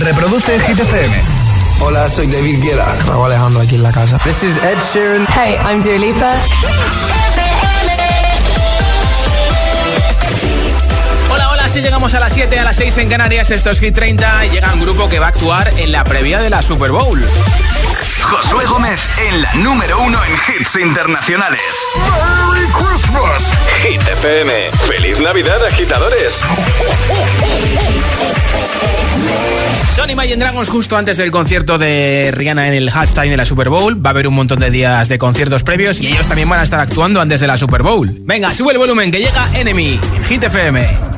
Reproduce Hit FM. Hola, soy David Guetta. Raúl Alejandro aquí en la casa. This is Ed Sheeran. Hey, I'm Dua Lipa. Hola, hola, si llegamos a las 7, a las 6 en Canarias, esto es Hit 30 y llega un grupo que va a actuar en la previa de la Super Bowl. Josué Gómez en la número uno en hits internacionales. ¡Merry Christmas! Hit FM. ¡Feliz Navidad, agitadores! Son Imagine Dragons justo antes del concierto de Rihanna en el halftime de la Super Bowl. Va a haber un montón de días de conciertos previos y ellos también van a estar actuando antes de la Super Bowl. Venga, sube el volumen que llega Enemy en Hit FM.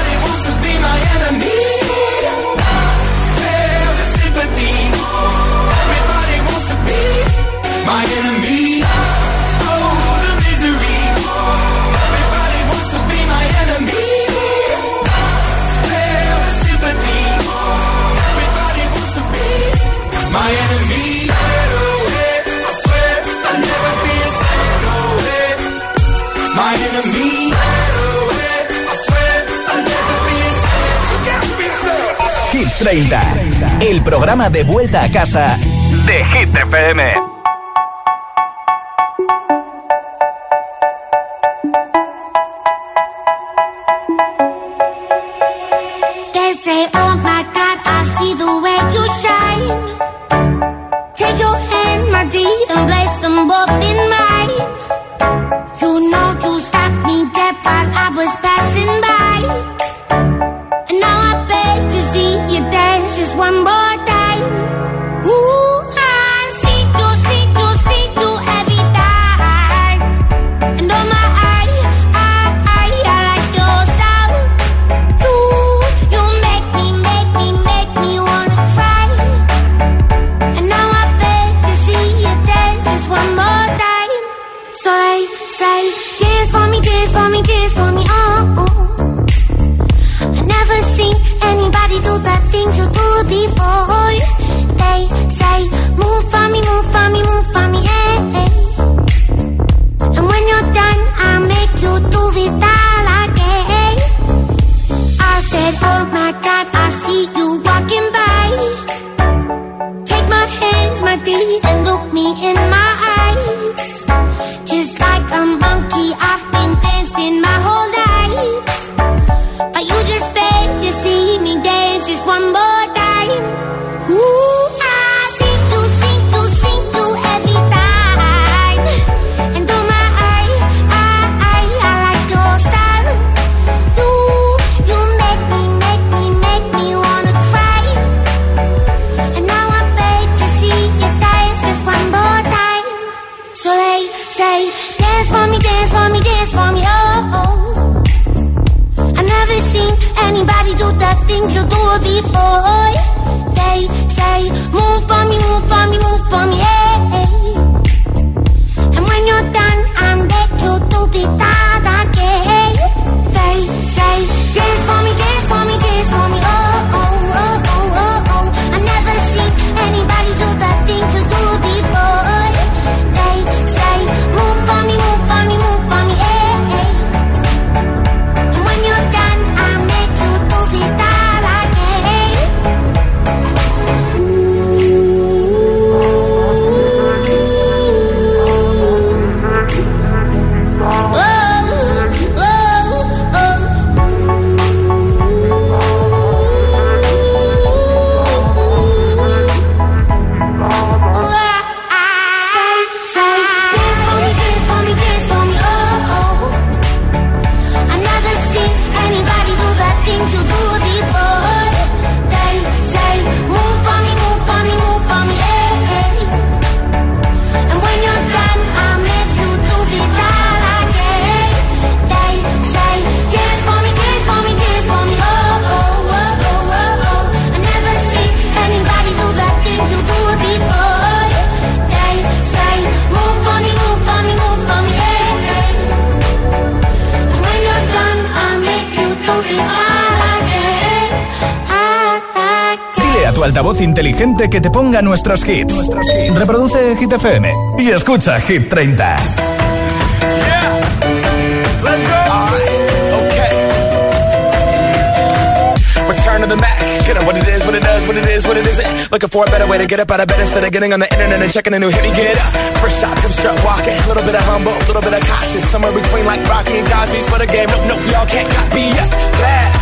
30. El programa de vuelta a casa de Hit FM. Inteligente que te ponga nuestros hits. Reproduce Hit FM y escucha Hit 30. Let's go. Okay. Return to the Mac. Get up what it is, what it does, what it is, what it isn't. Looking for a better way to get up out of bed instead of getting on the internet and checking a new hit. Me get up. First shot, come strut walking. A little bit of humble, a little bit of cautious. Somewhere between like Rocky and Cosby's for the game. Nope, nope, y'all can't copy yet. Bad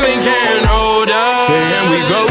we go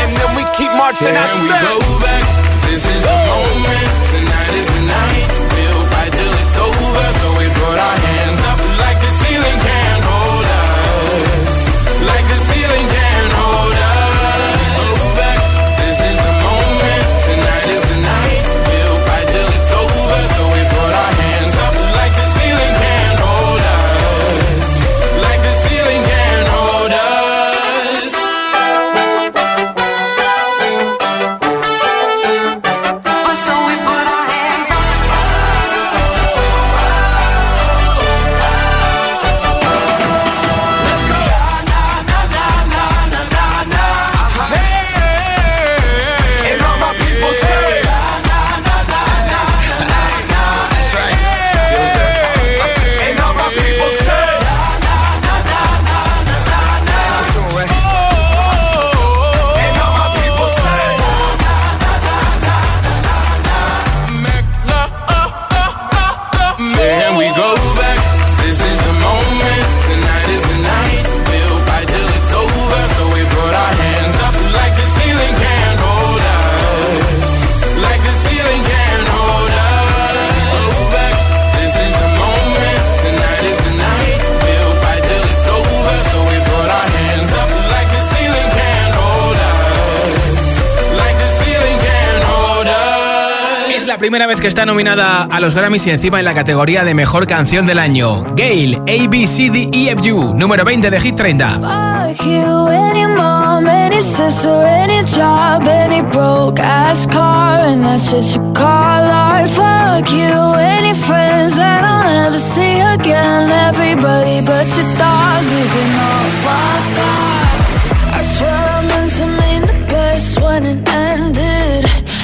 and then we keep marching. I Can we go back? This is the moment. Tonight is the night. We'll fight till it's over. So we put our hands up like the ceiling can't primera vez que está nominada a los Grammys y encima en la categoría de Mejor Canción del Año. Gail, A, B, C, D, E, F, U, número 20 de Hit 30. Fuck you, any mom, any sister, any job, any broke ass car, and that's shit you call art. Fuck you, any friends that I'll never see again. Everybody but your dog, you can all fuck off. I swear I meant to mean the best when it ended.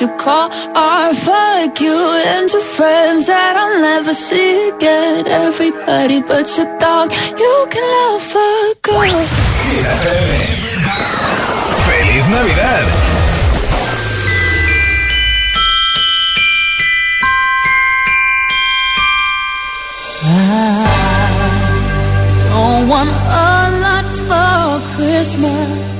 you call art. Fuck you and your friends that I'll never see again. Everybody but your dog, you can love fuck off. ¡Feliz Navidad! Don't want a lot for Christmas.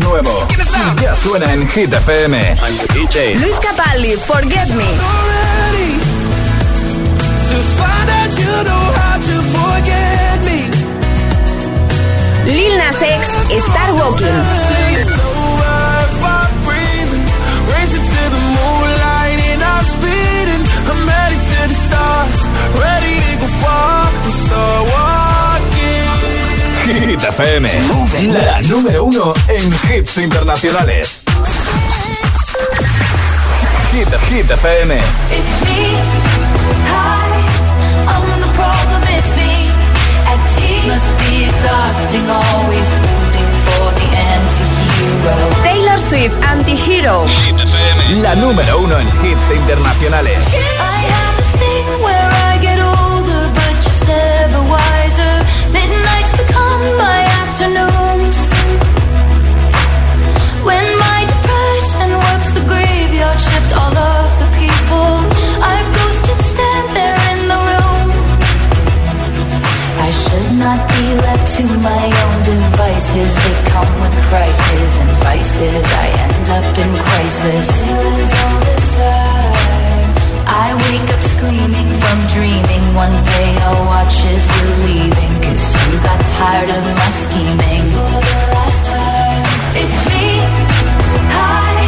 Nuevo ya suena en Hit FM. Luis Capaldi, Forget Me. Lil Nas X, Star Walking. Hit FM, la número uno en hits internacionales. Hit, Hit FM. It's me. Hi, I'm the problem, it's me. At T must be exhausting, always rooting for the anti-hero. Taylor Swift, Anti-Hero. La número uno en hits internacionales. All of the people I've ghosted stand there in the room. I should not be left to my own devices. They come with prices and vices. I end up in crisis. I wake up screaming from dreaming. One day I'll watch as you're leaving. Cause you got tired of my scheming. For the last time, it's me. Hi,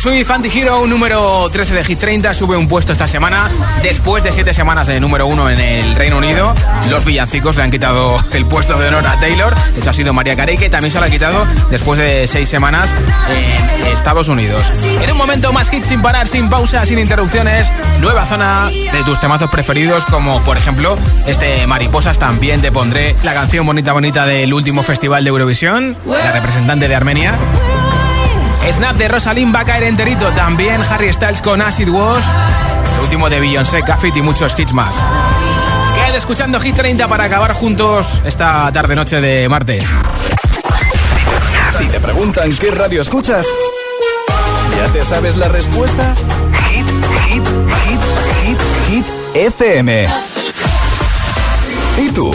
Swift, Anti-Hero, número 13 de Hit 30, sube un puesto esta semana. Después de 7 semanas de número 1 en el Reino Unido, los villancicos le han quitado el puesto de honor a Taylor. Eso ha sido María Carey, que también se lo ha quitado después de 6 semanas en Estados Unidos. En un momento más hit sin parar, sin pausa, sin interrupciones. Nueva zona de tus temazos preferidos, como por ejemplo este Mariposas. También te pondré la canción bonita, bonita del último festival de Eurovisión, la representante de Armenia. Snap de Rosalind va a caer enterito. También Harry Styles con Acid Wash. El último de Beyoncé, Cafit y muchos hits más. Quédate escuchando Hit 30 para acabar juntos esta tarde-noche de martes. Si te preguntan qué radio escuchas, ¿ya te sabes la respuesta? Hit, hit, hit, hit, hit, FM. ¿Y tú?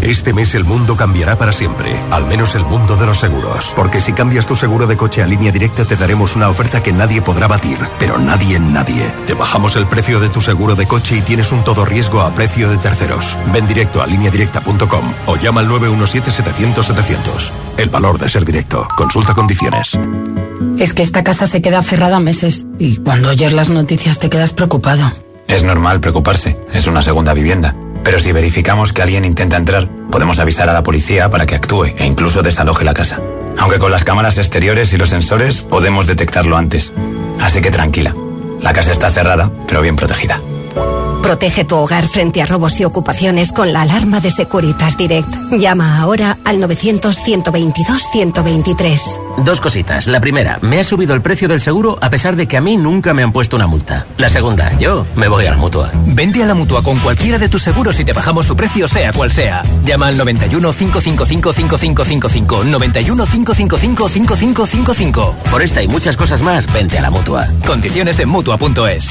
Este mes el mundo cambiará para siempre, al menos el mundo de los seguros. Porque si cambias tu seguro de coche a línea directa te daremos una oferta que nadie podrá batir, pero nadie en nadie. Te bajamos el precio de tu seguro de coche y tienes un todo riesgo a precio de terceros. Ven directo a lineadirecta.com o llama al 917-700-700. El valor de ser directo. Consulta condiciones. Es que esta casa se queda cerrada meses y cuando oyes las noticias te quedas preocupado. Es normal preocuparse, es una segunda vivienda. Pero si verificamos que alguien intenta entrar, podemos avisar a la policía para que actúe e incluso desaloje la casa. Aunque con las cámaras exteriores y los sensores podemos detectarlo antes. Así que tranquila. La casa está cerrada, pero bien protegida. Protege tu hogar frente a robos y ocupaciones con la alarma de Securitas Direct. Llama ahora al 900-122-123. Dos cositas. La primera, me ha subido el precio del seguro a pesar de que a mí nunca me han puesto una multa. La segunda, yo me voy a la mutua. Vente a la mutua con cualquiera de tus seguros y te bajamos su precio, sea cual sea. Llama al 91 555 5555. 91 555 5555. Por esta y muchas cosas más, vente a la mutua. Condiciones en mutua.es.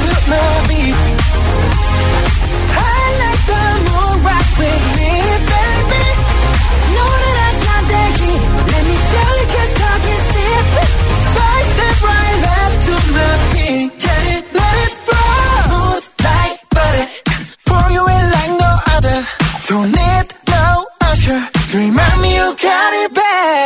to like the moon with me, baby. Let me show you 'cause left to it, let it. Smooth like butter. Pour you in like no other. Don't need no usher remind me you got it bad.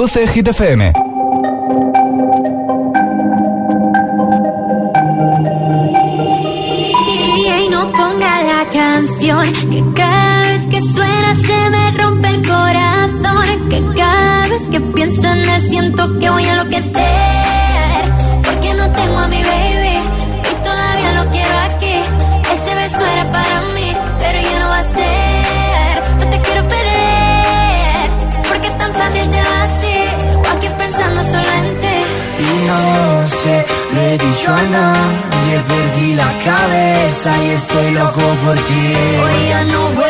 Reproduce Hit FM. Y no ponga la canción que cada vez que suena se me rompe el corazón. Que cada vez que pienso en él siento que voy a enloquecer. Porque no tengo a mi baby y todavía lo quiero aquí. Ese beso era para mí, pero ya no va a ser. No sé, le dicho a nadie, perdí la cabeza y estoy loco por ti. Hoy ya no vuelan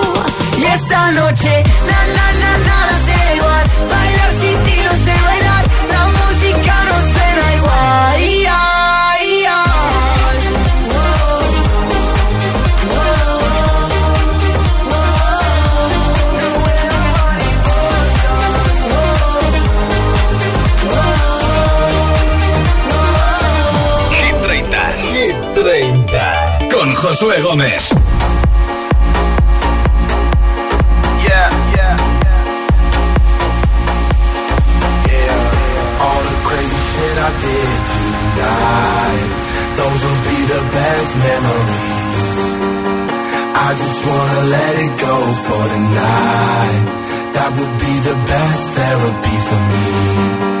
Did tonight. Those will be the best memories. I just wanna let it go for tonight. That would be the best therapy for me.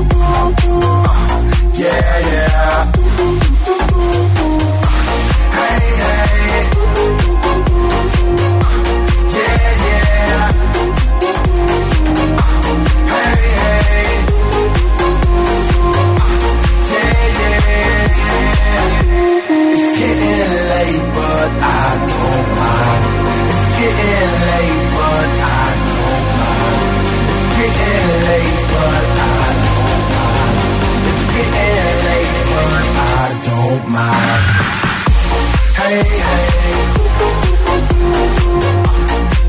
Yeah, yeah. Hey, hey. Yeah, yeah. Hey, hey. Yeah, yeah. It's getting late, but I don't mind. It's getting late, but I don't mind. It's getting late, I don't mind. Hey, hey.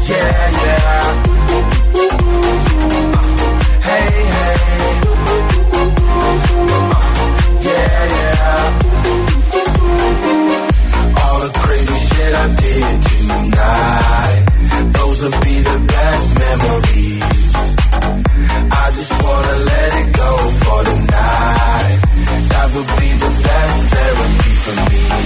Yeah, yeah. Hey, hey. Yeah, yeah. All the crazy shit I did tonight. Those be the best memories. I just wanna let it go for.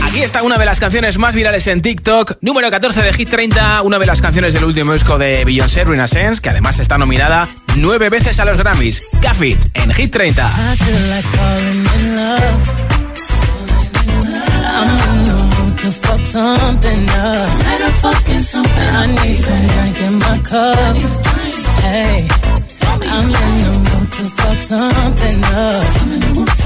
Aquí está una de las canciones más virales en TikTok, número 14 de Hit 30, una de las canciones del último disco de Beyoncé, Renaissance, que además está nominada nueve veces a los Grammys. Gaffit en Hit 30. I feel like falling in love. I'm in the mood to fuck something up. Let her fucking something. I need some drink in my cup. Hey, I'm in the mood to fuck something up.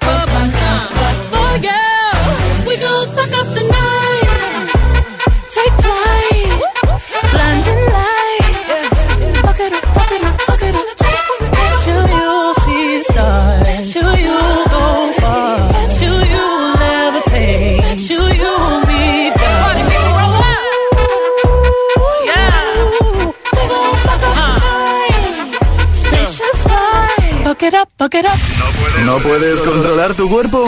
Blinding lights. Fuck it up, fuck it up, fuck it up. Bet you you'll see stars. Bet you you'll go far. Bet you you'll levitate. Bet you you'll be God. Party people roll up. Yeah. We gon' fuck up the night. Spaceships fly. Fuck it up, fuck it up. ¿No puedes controlar tu cuerpo?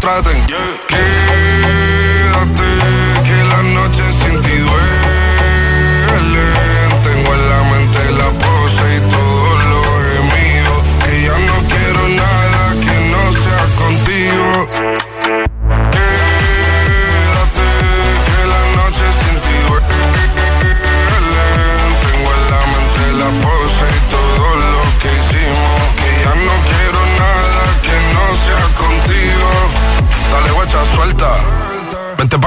traten. Quédate,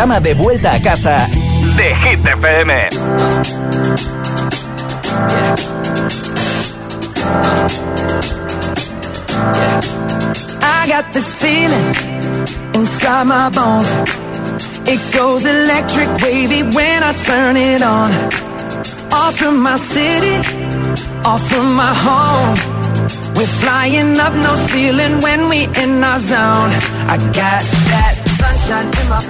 De vuelta a casa de Hit FM. I got this feeling inside my bones. It goes electric wavy when I turn it on. Off from my city, off from my home. We're flying up no ceiling when we in our zone. I got that sunshine in my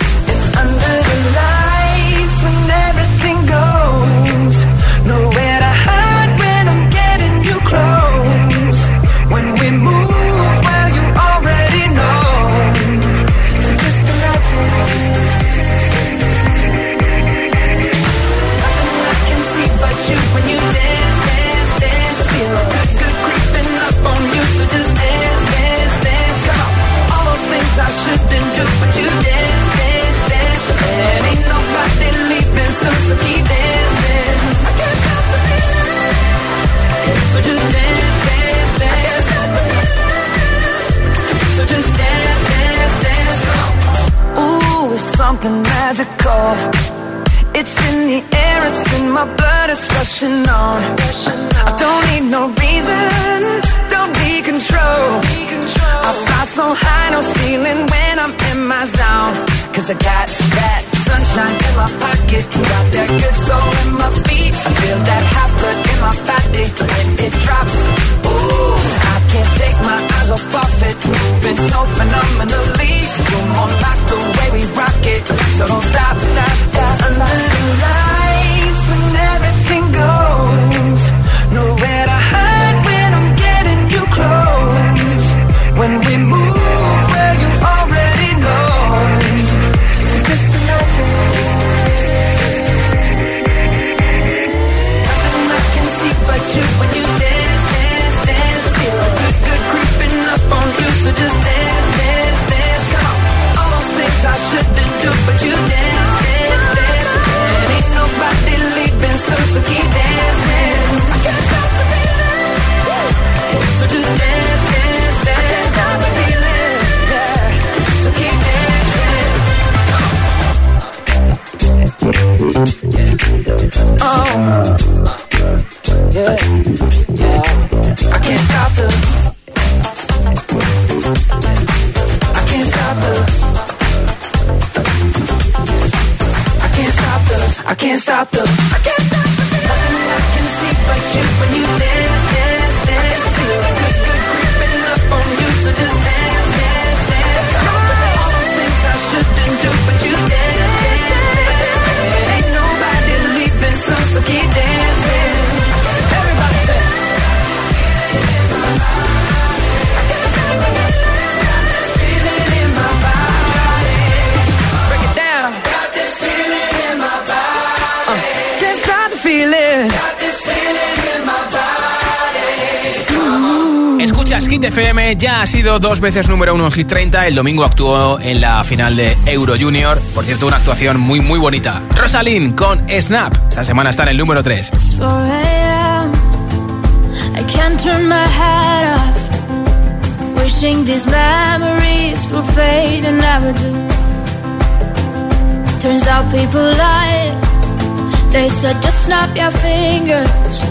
Ya ha sido dos veces número uno en Hit 30. El domingo actuó en la final de Euro Junior. Por cierto, una actuación muy, muy bonita. Rosalind con Snap. Esta semana está en el número 3. 4 a.m. I can't turn my head off. Wishing these memories will fade and never do. Turns out people. They said just snap your fingers.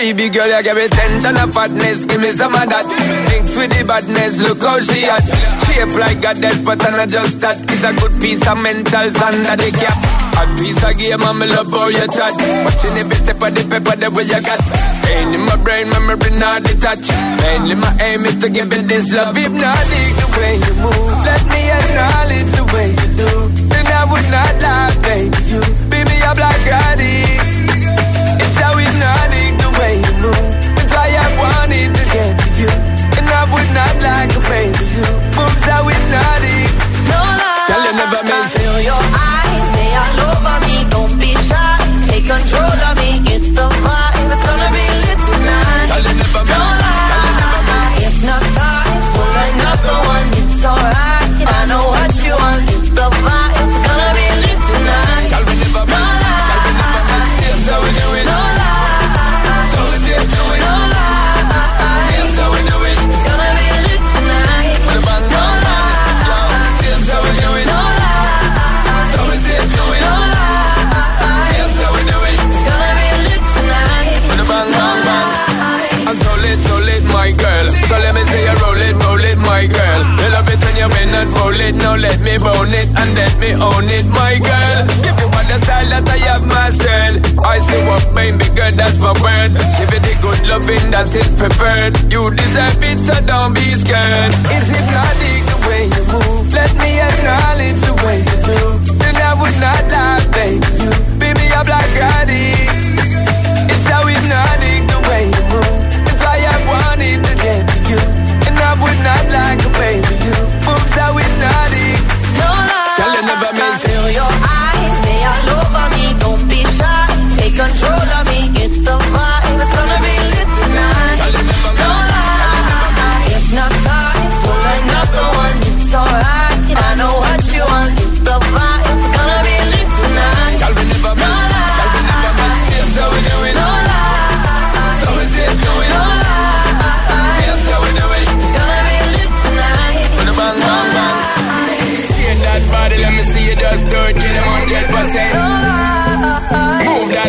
Baby girl, you give me ten ton of fatness, give me some of that. Thanks with the badness, look how she at. Shape like a death, but I'm not just that. It's a good piece of mental under the cap. A piece of game, I'm love how you chat. Watching every step of the paper, the way you got. Staying in my brain, memory not detached. Mainly my aim is to give it this love. Hypnotic the way you move. Let me acknowledge the way you do. Then I would not lie, baby. You beat me up like addict. It's like a baby. Moves how hypnotic. No it. Let me bone it and let me own it, my girl. Give you all the style that I have mastered. I say what baby girl, that's my word. Give it the good loving that is preferred. You deserve it, so don't be scared. Is hypnotic the way you move? Let me acknowledge the way you do. Then I would not lie, baby. You beat me up like addict. It's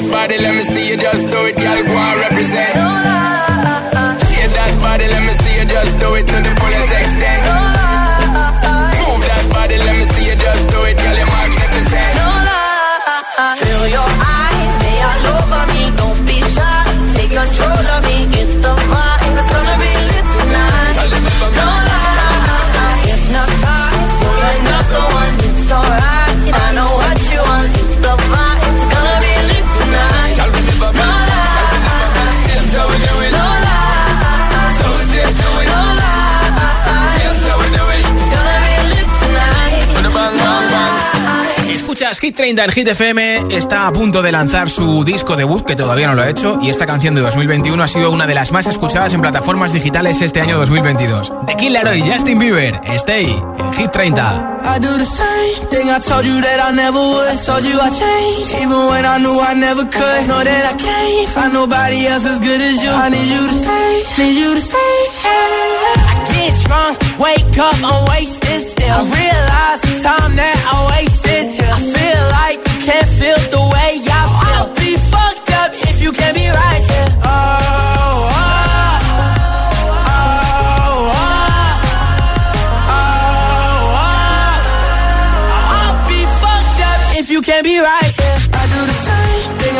that body, let me see you just do it. Girl, go and represent. Shake that body, let me see you just do it to the 30 en Hit FM está a punto de lanzar su disco debut, que todavía no lo ha hecho, y esta canción de 2021 ha sido una de las más escuchadas en plataformas digitales este año 2022. The Killer y Justin Bieber, Stay en Hit 30. I do the same thing I told you that I never would. Told you I changed, even when I knew I never could. Know that I can't find nobody else as good as you. I need you to stay, need you to stay. I get drunk, wake up, I'm wasted still. I realize the time that I wasted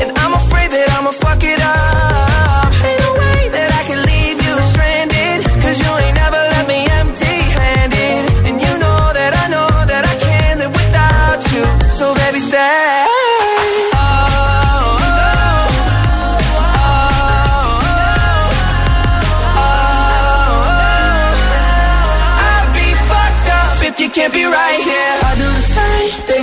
And I'm afraid that I'ma fuck it up. Ain't no way that I can leave you stranded. Cause you ain't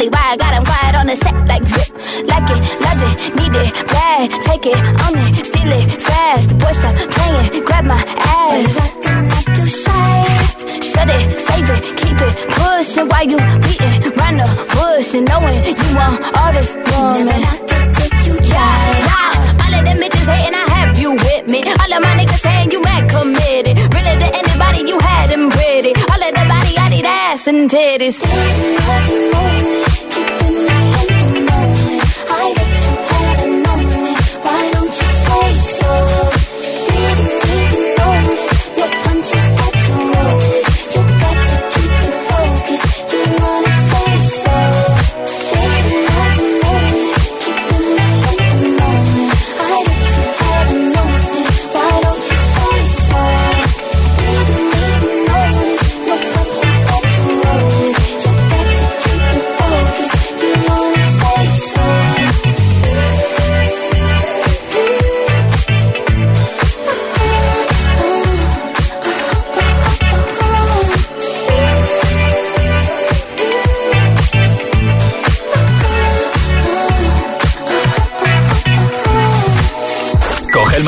Probably why I got him quiet on the set like zip. Like it, love it, need it, bad. Take it, own it, steal it, fast. The boy stop playing, grab my ass. You shy. Shut it, save it, keep it pushing while you beating round the bush and knowing you want all this woman. Yeah, nah, all of them bitches hating, I have you with me. All of my niggas saying you mad committed. Really to anybody, you had them pretty. All of the body, I need ass and titties.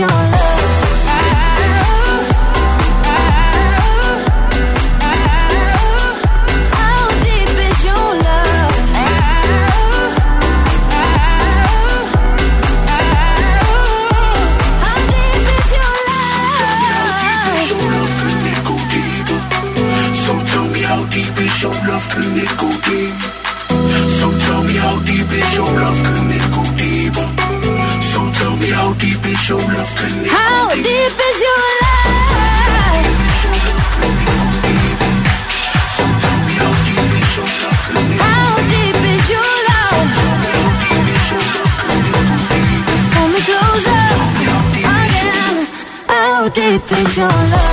Your deep is your love?